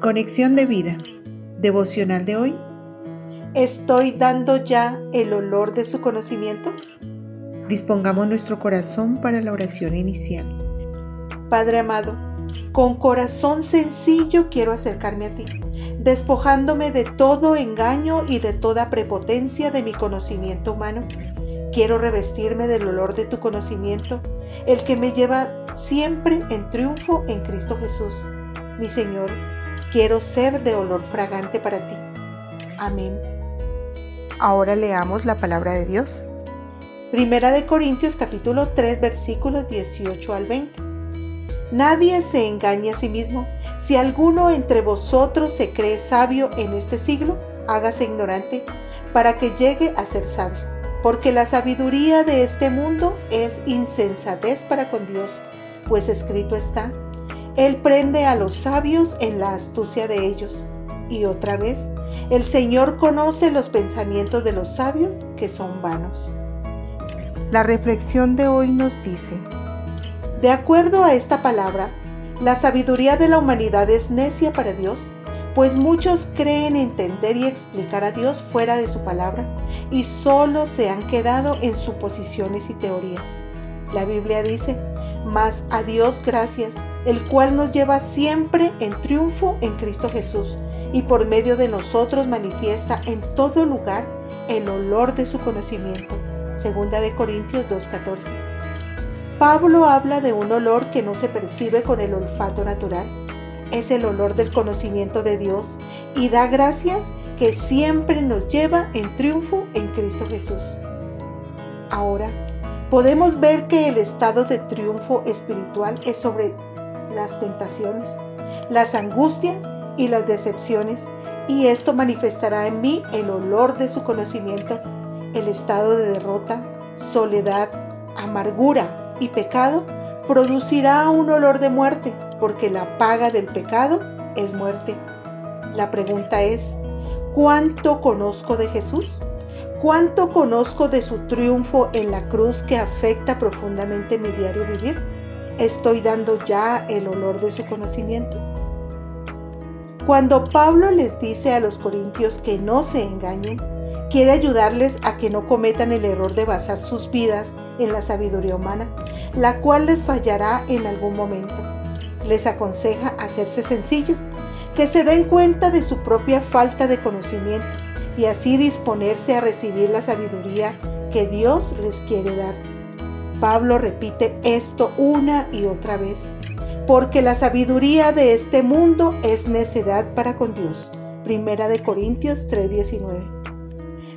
Conexión de vida. Devocional de hoy. ¿Estoy dando ya el olor de su conocimiento? Dispongamos nuestro corazón para la oración inicial. Padre amado, con corazón sencillo quiero acercarme a ti, despojándome de todo engaño y de toda prepotencia de mi conocimiento humano. Quiero revestirme del olor de tu conocimiento, el que me lleva siempre en triunfo en Cristo Jesús, mi Señor Quiero ser de olor fragante para ti. Amén. Ahora leamos la palabra de Dios. Primera de Corintios capítulo 3 versículos 18 al 20. Nadie se engañe a sí mismo. Si alguno entre vosotros se cree sabio en este siglo, hágase ignorante para que llegue a ser sabio. Porque la sabiduría de este mundo es insensatez para con Dios, pues escrito está, él prende a los sabios en la astucia de ellos. Y otra vez, el Señor conoce los pensamientos de los sabios que son vanos. La reflexión de hoy nos dice, de acuerdo a esta palabra, la sabiduría de la humanidad es necia para Dios, pues muchos creen entender y explicar a Dios fuera de su palabra y solo se han quedado en suposiciones y teorías. La Biblia dice, mas a Dios gracias, el cual nos lleva siempre en triunfo en Cristo Jesús y por medio de nosotros manifiesta en todo lugar el olor de su conocimiento. Segunda de Corintios 2.14. Pablo habla de un olor que no se percibe con el olfato natural. Es el olor del conocimiento de Dios y da gracias que siempre nos lleva en triunfo en Cristo Jesús. Ahora, podemos ver que el estado de triunfo espiritual es sobre las tentaciones, las angustias y las decepciones, y esto manifestará en mí el olor de su conocimiento, el estado de derrota, soledad, amargura y pecado producirá un olor de muerte, porque la paga del pecado es muerte. La pregunta es, ¿cuánto conozco de Jesús? ¿Cuánto conozco de su triunfo en la cruz que afecta profundamente mi diario vivir? ¿Estoy dando ya el olor de su conocimiento? Cuando Pablo les dice a los corintios que no se engañen, quiere ayudarles a que no cometan el error de basar sus vidas en la sabiduría humana, la cual les fallará en algún momento. Les aconseja hacerse sencillos, que se den cuenta de su propia falta de conocimiento y así disponerse a recibir la sabiduría que Dios les quiere dar. Pablo repite esto una y otra vez, porque la sabiduría de este mundo es necedad para con Dios. Primera de Corintios 3:19.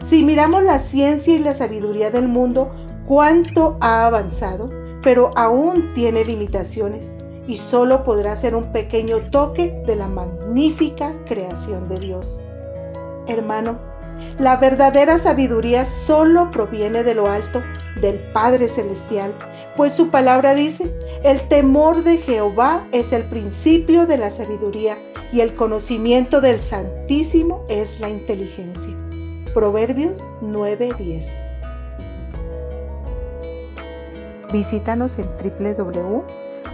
Si miramos la ciencia y la sabiduría del mundo, cuánto ha avanzado, pero aún tiene limitaciones y solo podrá ser un pequeño toque de la magnífica creación de Dios. Hermano, la verdadera sabiduría solo proviene de lo alto, del Padre Celestial, pues su palabra dice, el temor de Jehová es el principio de la sabiduría y el conocimiento del Santísimo es la inteligencia. Proverbios 9:10. Visítanos en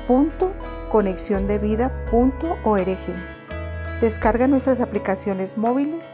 www.conexiondevida.org. Descarga nuestras aplicaciones móviles